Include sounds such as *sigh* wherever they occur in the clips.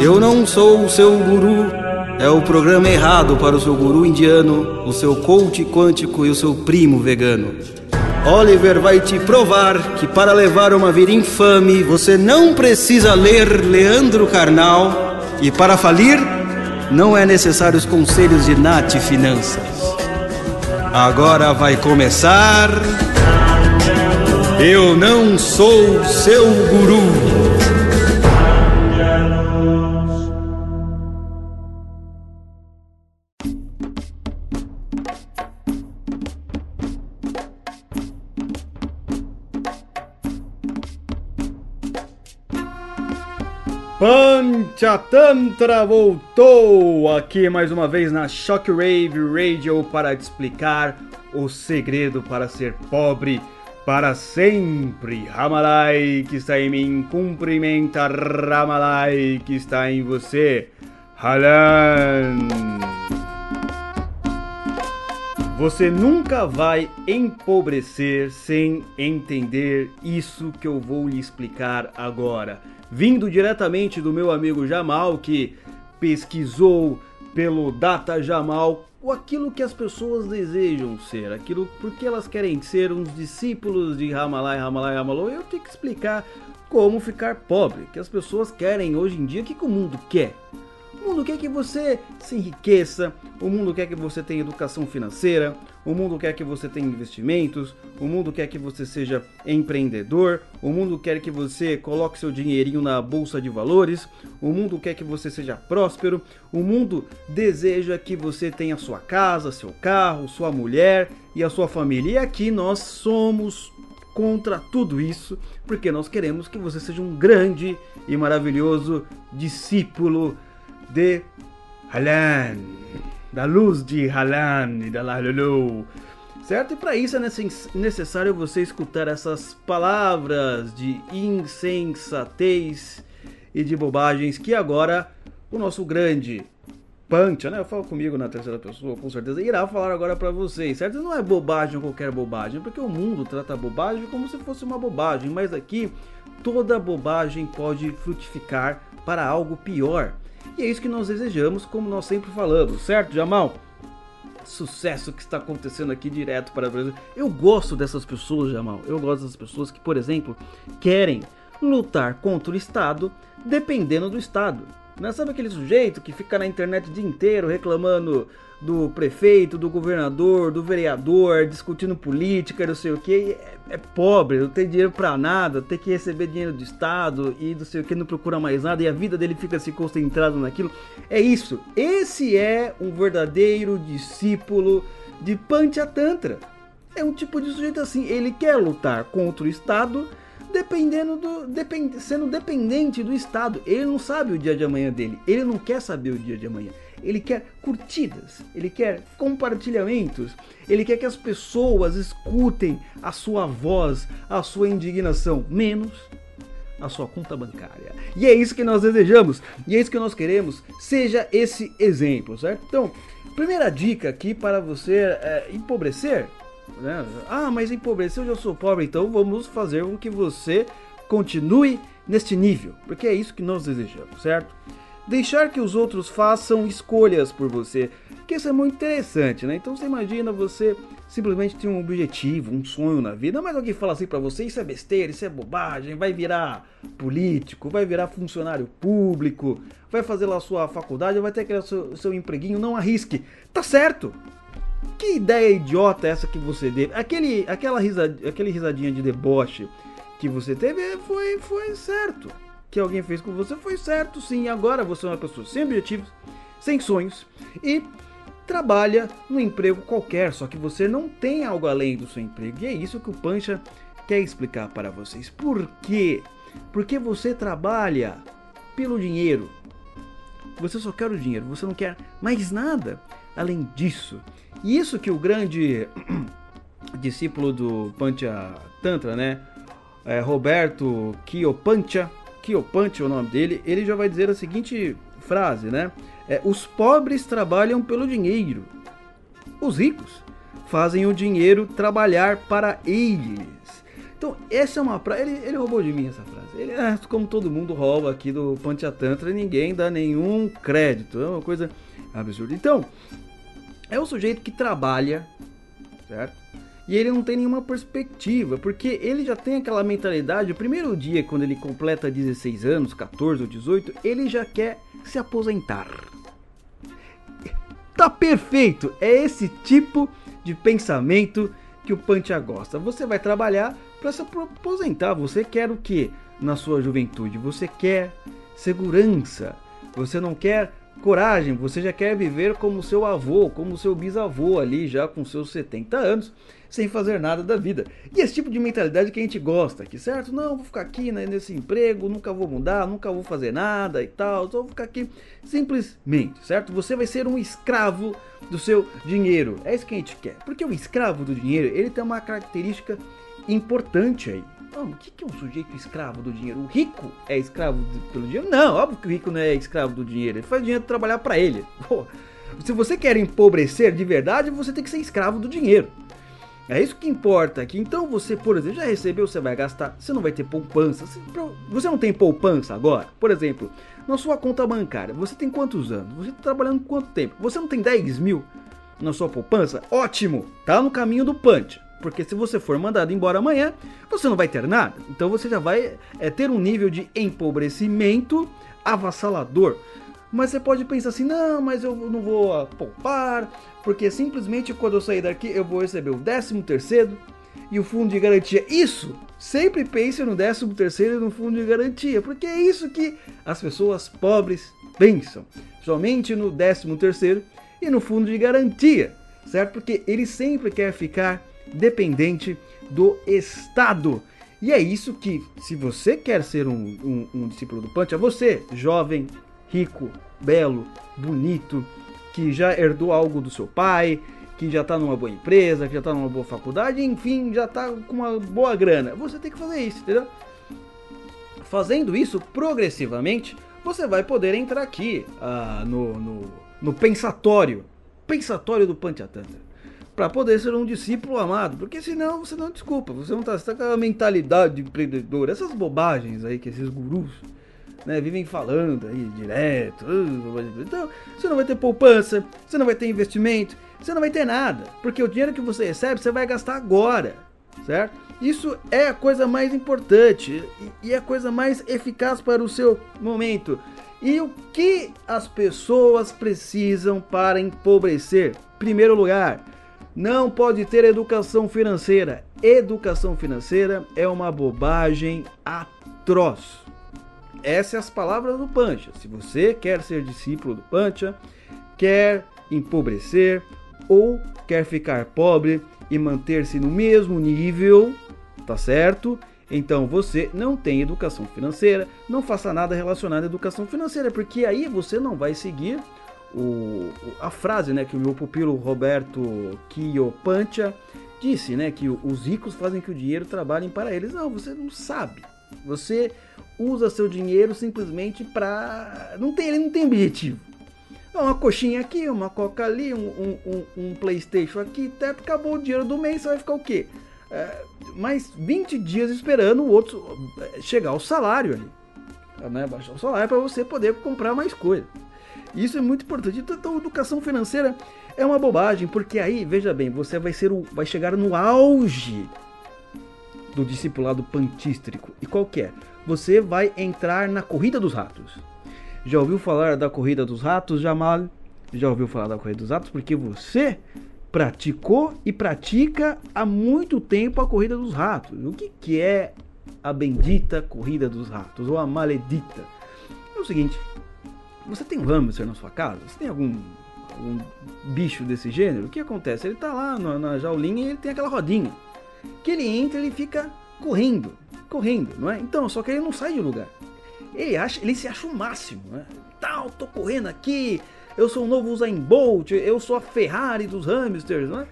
Eu não sou o seu guru. É o programa errado para o seu guru indiano, o seu coach quântico e o seu primo vegano. Oliver vai te provar que para levar uma vida infame você não precisa ler Leandro Carnal e para falir não é necessário os conselhos de Nath Finanças. Agora vai começar. Eu não sou seu guru. Panchatantra voltou aqui mais uma vez na Shockwave Radio para te explicar o segredo para ser pobre para sempre. Ramalai que está em mim, cumprimenta Ramalai que está em você. Halan. Você nunca vai empobrecer sem entender isso que eu vou lhe explicar agora vindo diretamente do meu amigo Jamal, que pesquisou pelo Data Jamal aquilo que as pessoas desejam ser, aquilo porque elas querem ser uns discípulos de Ramalai, Ramalai, Ramalô. Eu tenho que explicar como ficar pobre, que as pessoas querem hoje em dia, o que, que o mundo quer? O mundo quer que você se enriqueça, o mundo quer que você tenha educação financeira, o mundo quer que você tenha investimentos, o mundo quer que você seja empreendedor, o mundo quer que você coloque seu dinheirinho na bolsa de valores, o mundo quer que você seja próspero, o mundo deseja que você tenha sua casa, seu carro, sua mulher e a sua família. E aqui nós somos contra tudo isso, porque nós queremos que você seja um grande e maravilhoso discípulo de Halan, da luz de Halan e da Lalulu. Certo? E para isso é necessário você escutar essas palavras de insensatez e de bobagens que agora o nosso grande Pancha, né? Eu falo comigo na terceira pessoa, com certeza, irá falar agora para vocês, certo? Não é bobagem qualquer bobagem, porque o mundo trata a bobagem como se fosse uma bobagem, mas aqui toda bobagem pode frutificar para algo pior. E é isso que nós desejamos, como nós sempre falamos, certo, Jamal? Sucesso que está acontecendo aqui direto para o Brasil. Eu gosto dessas pessoas, Jamal. Eu gosto dessas pessoas que, por exemplo, querem lutar contra o Estado dependendo do Estado. Não sabe aquele sujeito que fica na internet o dia inteiro reclamando do prefeito, do governador, do vereador, discutindo política, não sei o que, é, é, pobre, não tem dinheiro para nada, tem que receber dinheiro do Estado e não sei o que, não procura mais nada e a vida dele fica se concentrada naquilo. É isso. Esse é um verdadeiro discípulo de Panchatantra. É um tipo de sujeito assim, ele quer lutar contra o Estado dependendo do depend, sendo dependente do Estado. Ele não sabe o dia de amanhã dele. Ele não quer saber o dia de amanhã. Ele quer curtidas, ele quer compartilhamentos, ele quer que as pessoas escutem a sua voz, a sua indignação, menos a sua conta bancária. E é isso que nós desejamos, e é isso que nós queremos, seja esse exemplo, certo? Então, primeira dica aqui para você é, empobrecer né? Ah, mas empobreceu, eu já sou pobre, então vamos fazer com que você continue neste nível, porque é isso que nós desejamos, certo? Deixar que os outros façam escolhas por você, que isso é muito interessante, né? Então você imagina você simplesmente ter um objetivo, um sonho na vida, mas alguém fala assim para você, isso é besteira, isso é bobagem, vai virar político, vai virar funcionário público, vai fazer lá sua faculdade, vai ter aquele seu, seu empreguinho, não arrisque. Tá certo, que ideia idiota é essa que você deu? Aquele, aquela risad, aquele risadinha de deboche que você teve foi, foi certo. Que alguém fez com você foi certo, sim. Agora você é uma pessoa sem objetivos, sem sonhos e trabalha no emprego qualquer, só que você não tem algo além do seu emprego. E é isso que o Pancha quer explicar para vocês. Por quê? Porque você trabalha pelo dinheiro. Você só quer o dinheiro, você não quer mais nada além disso. E isso que o grande *clears throat* discípulo do Pancha Tantra, né? É, Roberto Kiopancha, Kiopancha é o nome dele, ele já vai dizer a seguinte frase, né? É, os pobres trabalham pelo dinheiro, os ricos fazem o dinheiro trabalhar para eles. Então, essa é uma frase. Ele, ele roubou de mim essa frase. Ele, é, como todo mundo rouba aqui do Panchatantra, ninguém dá nenhum crédito. É uma coisa absurda. Então, é o sujeito que trabalha, certo? E ele não tem nenhuma perspectiva, porque ele já tem aquela mentalidade. O primeiro dia, quando ele completa 16 anos, 14 ou 18, ele já quer se aposentar. Tá perfeito! É esse tipo de pensamento que o Pancha gosta. Você vai trabalhar para se aposentar. Você quer o que na sua juventude? Você quer segurança. Você não quer coragem. Você já quer viver como seu avô, como seu bisavô ali, já com seus 70 anos, sem fazer nada da vida. E esse tipo de mentalidade que a gente gosta aqui, certo? Não, vou ficar aqui né, nesse emprego, nunca vou mudar, nunca vou fazer nada e tal, só vou ficar aqui simplesmente, certo? Você vai ser um escravo do seu dinheiro. É isso que a gente quer. Porque o escravo do dinheiro, ele tem uma característica importante aí. O que é um sujeito escravo do dinheiro? O rico é escravo do, dinheiro? Não, óbvio que o rico não é escravo do dinheiro. Ele faz o dinheiro trabalhar para ele. Pô, se você quer empobrecer de verdade, você tem que ser escravo do dinheiro. É isso que importa aqui. Então você, por exemplo, já recebeu, você vai gastar, você não vai ter poupança. Você não tem poupança agora? Por exemplo, na sua conta bancária, você tem quantos anos? Você está trabalhando quanto tempo? Você não tem 10 mil na sua poupança? Ótimo! Tá no caminho do punch. Porque se você for mandado embora amanhã, você não vai ter nada. Então você já vai é, ter um nível de empobrecimento avassalador. Mas você pode pensar assim: não, mas eu não vou ah, poupar, porque simplesmente quando eu sair daqui eu vou receber o 13 terceiro e o fundo de garantia. Isso! Sempre pense no 13 terceiro e no fundo de garantia, porque é isso que as pessoas pobres pensam. Somente no 13 terceiro e no fundo de garantia, certo? Porque ele sempre quer ficar dependente do Estado. E é isso que, se você quer ser um, um, um discípulo do Pancha, você, jovem, rico, belo, bonito, que já herdou algo do seu pai, que já está numa boa empresa, que já está numa boa faculdade, enfim, já está com uma boa grana. Você tem que fazer isso, entendeu? Fazendo isso progressivamente, você vai poder entrar aqui ah, no, no, no pensatório, pensatório do Panchatantra para poder ser um discípulo amado, porque senão você não desculpa, você não está tá com a mentalidade de empreendedor, essas bobagens aí que esses gurus né, vivem falando aí direto. Então, você não vai ter poupança, você não vai ter investimento, você não vai ter nada, porque o dinheiro que você recebe você vai gastar agora, certo? Isso é a coisa mais importante e é a coisa mais eficaz para o seu momento. E o que as pessoas precisam para empobrecer? Primeiro lugar, não pode ter educação financeira. Educação financeira é uma bobagem atroz. Essas são as palavras do Pancha. Se você quer ser discípulo do Pancha, quer empobrecer ou quer ficar pobre e manter-se no mesmo nível, tá certo? Então você não tem educação financeira, não faça nada relacionado à educação financeira, porque aí você não vai seguir o, a frase né, que o meu pupilo Roberto Pancha disse, né, que os ricos fazem que o dinheiro trabalhe para eles. Não, você não sabe. Você usa seu dinheiro simplesmente para. Não tem, ele não tem objetivo. Uma coxinha aqui, uma coca ali, um, um, um, Playstation aqui, teto, acabou o dinheiro do mês, você vai ficar o quê? É, mais 20 dias esperando o outro é, chegar o salário ali. Né? Baixar o salário para você poder comprar mais coisa. Isso é muito importante. Então, então, educação financeira é uma bobagem, porque aí, veja bem, você vai ser o, vai chegar no auge do discipulado pantístrico. E qual que é? Você vai entrar na corrida dos ratos. Já ouviu falar da corrida dos ratos, Jamal? Já ouviu falar da corrida dos ratos? Porque você praticou e pratica há muito tempo a corrida dos ratos. O que, que é a bendita corrida dos ratos? Ou a maledita? É o seguinte, você tem hamster na sua casa? Você tem algum, algum bicho desse gênero? O que acontece? Ele está lá na, na jaulinha e ele tem aquela rodinha. Que ele entra ele fica correndo, correndo, não é? Então, só que ele não sai de lugar. Ele, acha, ele se acha o máximo, né? Tal, tô correndo aqui, eu sou o novo Usain Bolt, eu sou a Ferrari dos hamsters, não é?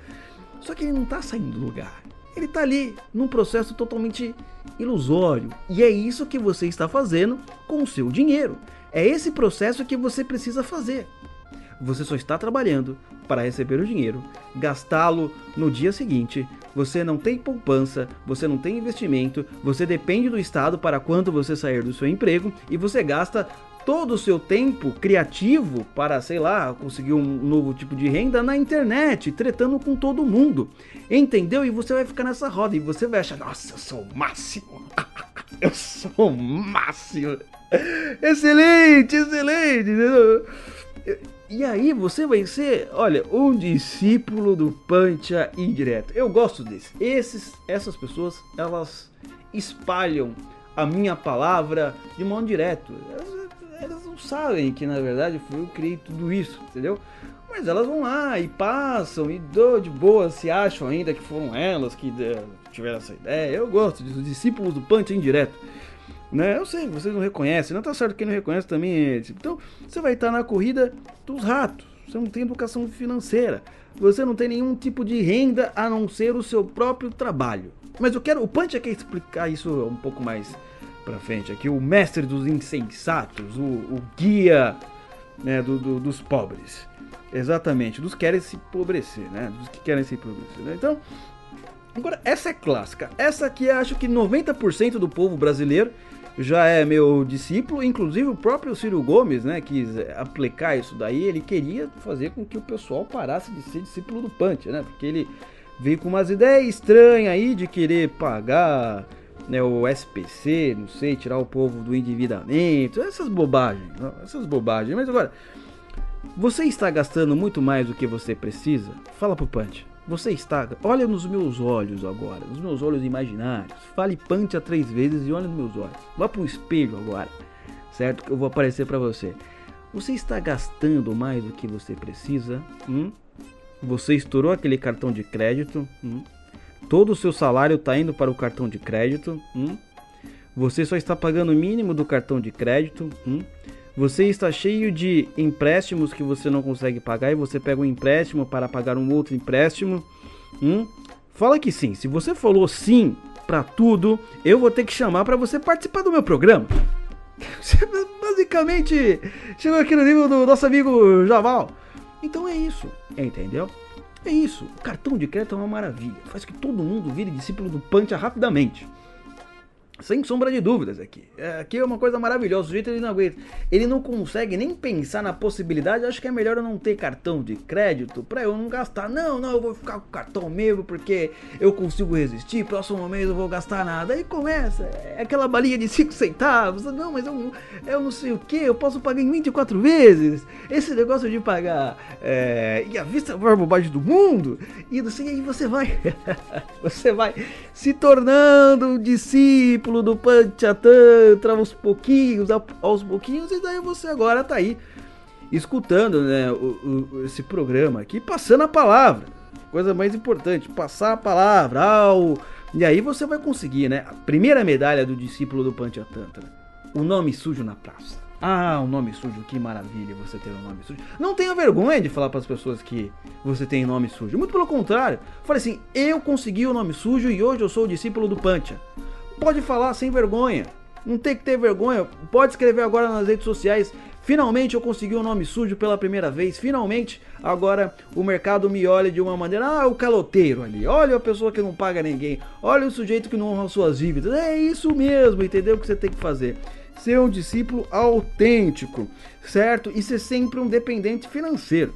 Só que ele não está saindo do lugar. Ele está ali num processo totalmente ilusório. E é isso que você está fazendo com o seu dinheiro. É esse processo que você precisa fazer. Você só está trabalhando para receber o dinheiro, gastá-lo no dia seguinte. Você não tem poupança, você não tem investimento, você depende do Estado para quando você sair do seu emprego e você gasta todo o seu tempo criativo para, sei lá, conseguir um novo tipo de renda na internet, tretando com todo mundo. Entendeu? E você vai ficar nessa roda e você vai achar, nossa, eu sou o máximo. *laughs* eu sou o máximo. Excelente, excelente. E aí você vai ser, olha, um discípulo do Pancha indireto. Eu gosto desse. Esses, essas pessoas, elas espalham a minha palavra de modo direto. Elas, elas não sabem que na verdade foi eu que criei tudo isso, entendeu? Mas elas vão lá e passam e do de boa se acham ainda que foram elas que eh, tiveram essa ideia. Eu gosto dos discípulos do Pancha indireto. Né? Eu sei, vocês não reconhecem, não tá certo quem não reconhece também. Então, você vai estar na corrida dos ratos. Você não tem educação financeira. Você não tem nenhum tipo de renda a não ser o seu próprio trabalho. Mas eu quero, o Punch quer explicar isso um pouco mais pra frente aqui. O mestre dos insensatos, o, o guia né, do, do, dos pobres. Exatamente, dos que querem se empobrecer, né? Dos que querem se empobrecer. Né? Então, agora, essa é clássica. Essa aqui acho que 90% do povo brasileiro já é meu discípulo, inclusive o próprio Ciro Gomes, né, quis aplicar isso daí, ele queria fazer com que o pessoal parasse de ser discípulo do Punch, né, porque ele veio com umas ideias estranhas aí de querer pagar né, o SPC, não sei, tirar o povo do endividamento, essas bobagens, essas bobagens, mas agora, você está gastando muito mais do que você precisa? Fala pro Punch. Você está. Olha nos meus olhos agora, nos meus olhos imaginários. Fale Pantia três vezes e olha nos meus olhos. Vá para o espelho agora, certo? Que eu vou aparecer para você. Você está gastando mais do que você precisa? Hum? Você estourou aquele cartão de crédito? Hum? Todo o seu salário está indo para o cartão de crédito? Hum? Você só está pagando o mínimo do cartão de crédito? Hum? Você está cheio de empréstimos que você não consegue pagar e você pega um empréstimo para pagar um outro empréstimo. Hum? Fala que sim. Se você falou sim para tudo, eu vou ter que chamar para você participar do meu programa. *laughs* Basicamente chegou aqui no nível do nosso amigo Javal. Então é isso, entendeu? É isso. O cartão de crédito é uma maravilha. Faz que todo mundo vire discípulo do Pancha rapidamente. Sem sombra de dúvidas aqui. É, aqui é uma coisa maravilhosa. O sujeito ele não aguenta. Ele não consegue nem pensar na possibilidade. Acho que é melhor eu não ter cartão de crédito para eu não gastar. Não, não, eu vou ficar com o cartão mesmo porque eu consigo resistir. Próximo mês eu vou gastar nada. Aí começa. É aquela balinha de *laughs* 5 centavos. Não, mas eu, eu não sei o que. Eu posso pagar em 24 vezes. Esse negócio de pagar. É, e a vista é a maior bobagem do mundo. E sei, aí você vai. *laughs* você vai se tornando um discípulo discípulo do Panchatantra aos pouquinhos, aos pouquinhos, e daí você agora tá aí escutando né, o, o, esse programa aqui, passando a palavra. Coisa mais importante, passar a palavra. Ao... E aí você vai conseguir, né? A primeira medalha do discípulo do Panchatantra. O nome sujo na praça. Ah, um nome sujo, que maravilha você ter um nome sujo. Não tenha vergonha de falar para as pessoas que você tem nome sujo. Muito pelo contrário. Fale assim: eu consegui o nome sujo e hoje eu sou o discípulo do Pancha. Pode falar sem vergonha. Não tem que ter vergonha. Pode escrever agora nas redes sociais. Finalmente eu consegui um nome sujo pela primeira vez. Finalmente agora o mercado me olha de uma maneira. Ah, o caloteiro ali. Olha a pessoa que não paga ninguém. Olha o sujeito que não honra suas dívidas. É isso mesmo, entendeu? O que você tem que fazer. Ser um discípulo autêntico, certo? E ser sempre um dependente financeiro.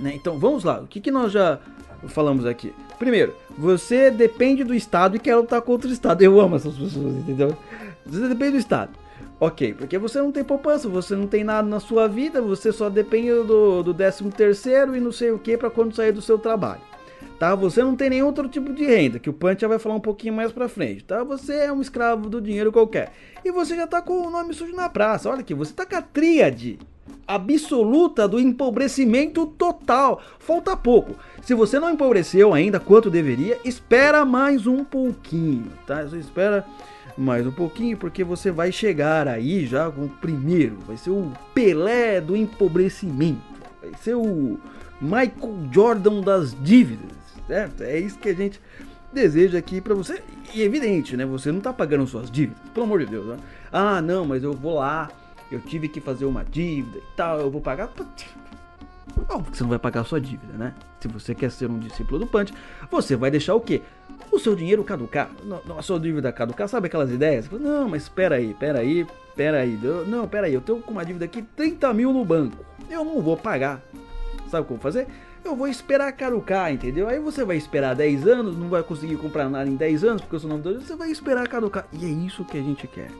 Né? Então vamos lá. O que, que nós já falamos aqui? Primeiro, você depende do Estado e quer lutar contra o Estado. Eu amo essas pessoas, entendeu? Você depende do Estado. Ok, porque você não tem poupança, você não tem nada na sua vida, você só depende do, do 13 terceiro e não sei o que para quando sair do seu trabalho. Tá? Você não tem nenhum outro tipo de renda, que o Punch já vai falar um pouquinho mais pra frente, tá? Você é um escravo do dinheiro qualquer. E você já tá com o nome sujo na praça. Olha aqui, você tá com a tríade absoluta do empobrecimento total. Falta pouco. Se você não empobreceu ainda quanto deveria, espera mais um pouquinho, tá? Você espera mais um pouquinho porque você vai chegar aí já com o primeiro. Vai ser o Pelé do empobrecimento. Vai ser o Michael Jordan das dívidas, certo? É isso que a gente deseja aqui para você. E evidente, né? Você não tá pagando suas dívidas, pelo amor de Deus. Né? Ah, não, mas eu vou lá eu tive que fazer uma dívida e tal, eu vou pagar. Óbvio que você não vai pagar a sua dívida, né? Se você quer ser um discípulo do Punch, você vai deixar o quê? O seu dinheiro caducar. A sua dívida caducar, sabe aquelas ideias? Não, mas espera aí, espera aí, espera aí. Não, espera aí, eu tenho com uma dívida aqui 30 mil no banco. Eu não vou pagar. Sabe como fazer? Eu vou esperar caducar, entendeu? Aí você vai esperar 10 anos, não vai conseguir comprar nada em 10 anos, porque o seu nome do você vai esperar caducar. E é isso que a gente quer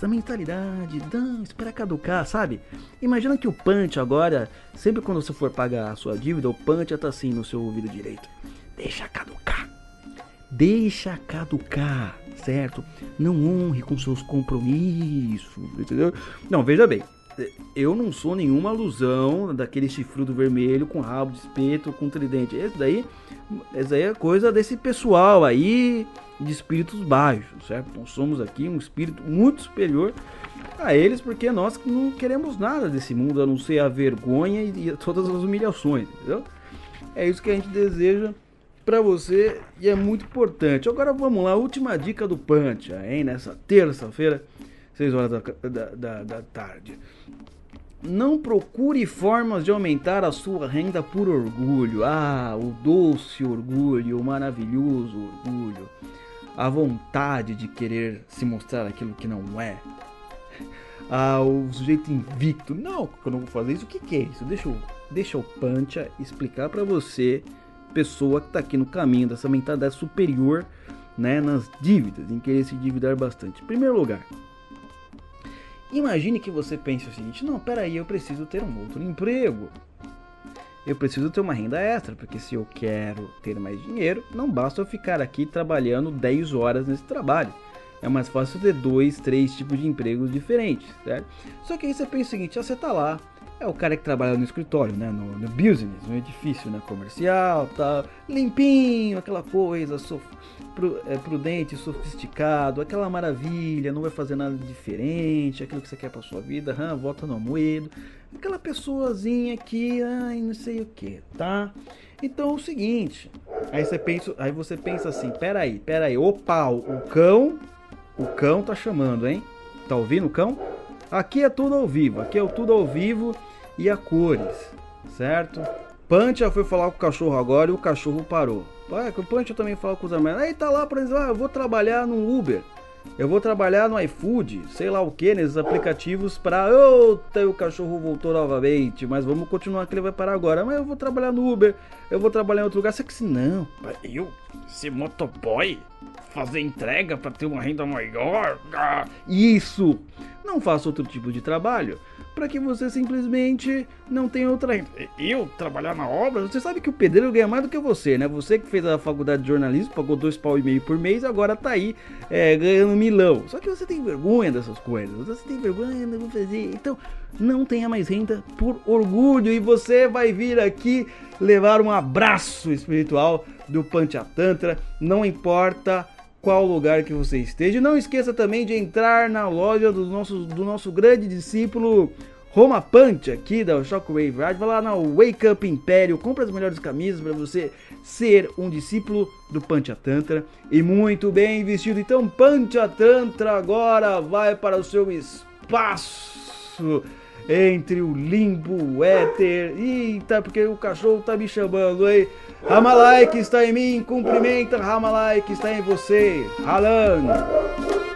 essa mentalidade, não, espera caducar, sabe? Imagina que o punch agora, sempre quando você for pagar a sua dívida, o punch tá assim no seu ouvido direito. Deixa caducar. Deixa caducar, certo? Não honre com seus compromissos, entendeu? Não, veja bem, eu não sou nenhuma alusão daquele chifrudo vermelho com rabo de espeto, com tridente. Esse daí, essa daí é coisa desse pessoal aí de espíritos baixos, certo? Nós somos aqui um espírito muito superior a eles, porque nós não queremos nada desse mundo a não ser a vergonha e todas as humilhações, entendeu? É isso que a gente deseja para você e é muito importante. Agora vamos lá, última dica do Punch, hein? Nessa terça-feira, 6 horas da, da, da, da tarde. Não procure formas de aumentar a sua renda por orgulho. Ah, o doce orgulho, o maravilhoso orgulho a vontade de querer se mostrar aquilo que não é. Ah, o sujeito invicto. Não, eu não vou fazer isso. O que, que é isso? Deixa eu, deixa o Pancha explicar para você, pessoa que tá aqui no caminho dessa mentalidade superior, né, nas dívidas, em querer se endividar bastante. Em primeiro lugar, imagine que você pense o seguinte: não, peraí, eu preciso ter um outro emprego eu preciso ter uma renda extra, porque se eu quero ter mais dinheiro, não basta eu ficar aqui trabalhando 10 horas nesse trabalho. É mais fácil ter dois, três tipos de empregos diferentes, certo? Só que aí você pensa o seguinte, ah, você tá lá, é o cara que trabalha no escritório, né, no, no business, no edifício, né, comercial, tá limpinho, aquela coisa, sof, é, prudente, sofisticado, aquela maravilha, não vai fazer nada diferente, aquilo que você quer para sua vida, hum, volta no moedo aquela pessoazinha que, ai, não sei o que, tá? Então é o seguinte, aí você pensa, aí você pensa assim, peraí, peraí, opa, o cão, o cão tá chamando, hein? Tá ouvindo o cão? Aqui é tudo ao vivo, aqui é tudo ao vivo e a cores, certo? Pancha foi falar com o cachorro agora e o cachorro parou. O Pancha também fala com os amigos. Aí tá lá, por exemplo, ah, eu vou trabalhar no Uber. Eu vou trabalhar no iFood, sei lá o que, nesses aplicativos para. Outra, o cachorro voltou novamente, mas vamos continuar que ele vai parar agora. Mas eu vou trabalhar no Uber, eu vou trabalhar em outro lugar. Só que se não, eu ser motoboy, fazer entrega para ter uma renda maior. Ah. Isso! Não faça outro tipo de trabalho para que você simplesmente não tenha outra renda. Eu trabalhar na obra? Você sabe que o pedreiro ganha mais do que você, né? Você que fez a faculdade de jornalismo, pagou dois pau e meio por mês, agora tá aí é, ganhando milão. Só que você tem vergonha dessas coisas. Você tem vergonha, vou fazer. Então, não tenha mais renda por orgulho e você vai vir aqui levar um abraço espiritual do Panchatantra. Não importa qual lugar que você esteja. Não esqueça também de entrar na loja do nosso, do nosso grande discípulo Roma Punch aqui da Shockwave Ride. Vai lá na Wake Up Império, compra as melhores camisas para você ser um discípulo do Panchatantra e muito bem vestido. Então Panchatantra agora vai para o seu espaço entre o limbo, o éter. Eita, porque o cachorro tá me chamando, hein? Ramalai que está em mim, cumprimenta Ramalai que está em você. Alan.